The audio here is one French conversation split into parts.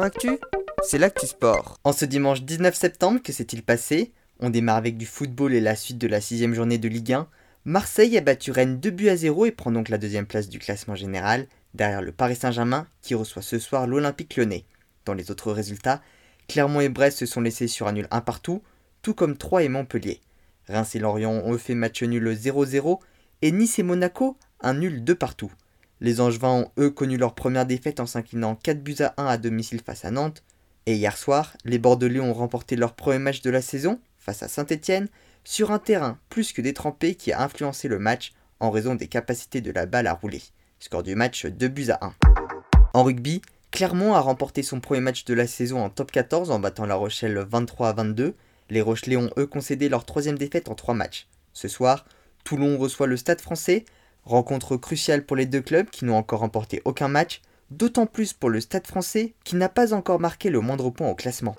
Actu, c'est l'actu sport. En ce dimanche 19 septembre, que s'est-il passé? On démarre avec du football et la suite de la sixième journée de Ligue 1. Marseille a battu Rennes 2 buts à 0 et prend donc la deuxième place du classement général, derrière le Paris Saint-Germain qui reçoit ce soir l'Olympique lyonnais. Dans les autres résultats, Clermont et Brest se sont laissés sur un nul 1 partout, tout comme Troyes et Montpellier. Reims et Lorient ont fait match nul 0-0 et Nice et Monaco un nul 2 partout. Les Angevins ont eux connu leur première défaite en s'inclinant 4 buts à 1 à domicile face à Nantes. Et hier soir, les Bordelais ont remporté leur premier match de la saison face à Saint-Étienne sur un terrain plus que détrempé qui a influencé le match en raison des capacités de la balle à rouler. Score du match 2 buts à 1. En rugby, Clermont a remporté son premier match de la saison en top 14 en battant La Rochelle 23 à 22. Les Rochelais ont eux concédé leur troisième défaite en 3 matchs. Ce soir, Toulon reçoit le Stade français Rencontre cruciale pour les deux clubs qui n'ont encore remporté aucun match, d'autant plus pour le Stade français qui n'a pas encore marqué le moindre point au classement.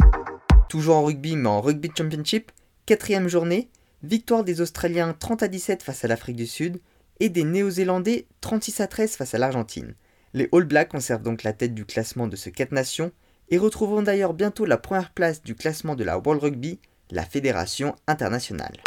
Toujours en rugby mais en rugby championship, quatrième journée, victoire des Australiens 30 à 17 face à l'Afrique du Sud et des Néo-Zélandais 36 à 13 face à l'Argentine. Les All Blacks conservent donc la tête du classement de ce 4 nations et retrouveront d'ailleurs bientôt la première place du classement de la World Rugby, la fédération internationale.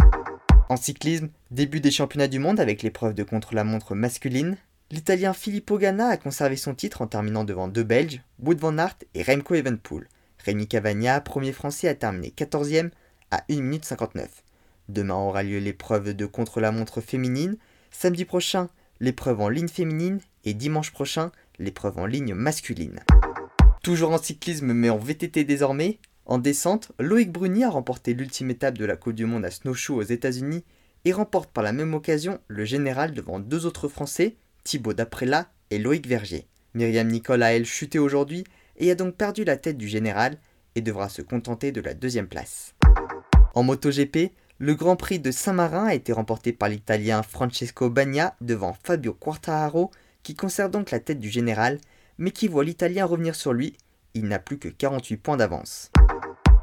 En cyclisme, début des championnats du monde avec l'épreuve de contre-la-montre masculine. L'Italien Filippo Ganna a conservé son titre en terminant devant deux Belges, Wood van Aert et Remco Evenpool. Rémi Cavagna, premier français, a terminé 14e à 1 minute 59. Demain aura lieu l'épreuve de contre-la-montre féminine, samedi prochain l'épreuve en ligne féminine et dimanche prochain l'épreuve en ligne masculine. Toujours en cyclisme mais en VTT désormais, en descente, Loïc Bruni a remporté l'ultime étape de la Coupe du Monde à Snowshoe aux États-Unis et remporte par la même occasion le général devant deux autres Français, Thibaut Daprella et Loïc Vergier. Myriam Nicole a elle chuté aujourd'hui et a donc perdu la tête du général et devra se contenter de la deuxième place. En MotoGP, le Grand Prix de Saint-Marin a été remporté par l'Italien Francesco Bagna devant Fabio Quartararo qui conserve donc la tête du général mais qui voit l'Italien revenir sur lui, il n'a plus que 48 points d'avance.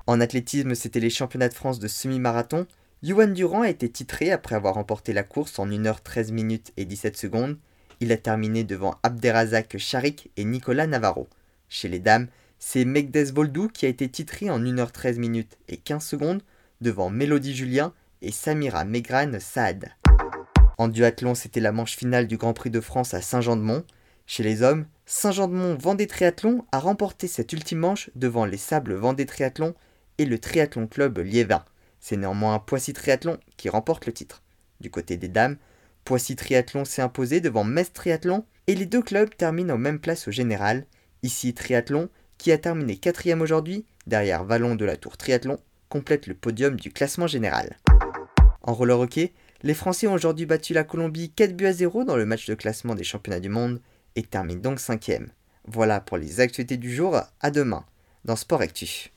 En athlétisme, c'était les championnats de France de semi-marathon. Yoann Durand a été titré après avoir remporté la course en 1h13 minutes et 17 secondes. Il a terminé devant Abderrazak Charik et Nicolas Navarro. Chez les dames, c'est Megdes Boldou qui a été titré en 1h13 minutes et 15 secondes devant Mélodie Julien et Samira Megran Saad. En duathlon, c'était la manche finale du Grand Prix de France à Saint-Jean-de-Mont. Chez les hommes, Saint-Jean-de-Mont Vendée Triathlon a remporté cette ultime manche devant les Sables Vendée Triathlon et le Triathlon Club Liévin. C'est néanmoins Poissy Triathlon qui remporte le titre. Du côté des dames, Poissy Triathlon s'est imposé devant Metz Triathlon et les deux clubs terminent aux mêmes places au général. Ici Triathlon, qui a terminé quatrième aujourd'hui, derrière Vallon de la Tour Triathlon, complète le podium du classement général. En roller hockey, les Français ont aujourd'hui battu la Colombie 4 buts à 0 dans le match de classement des championnats du monde et terminent donc cinquième. Voilà pour les actualités du jour, à demain dans Sport Actu.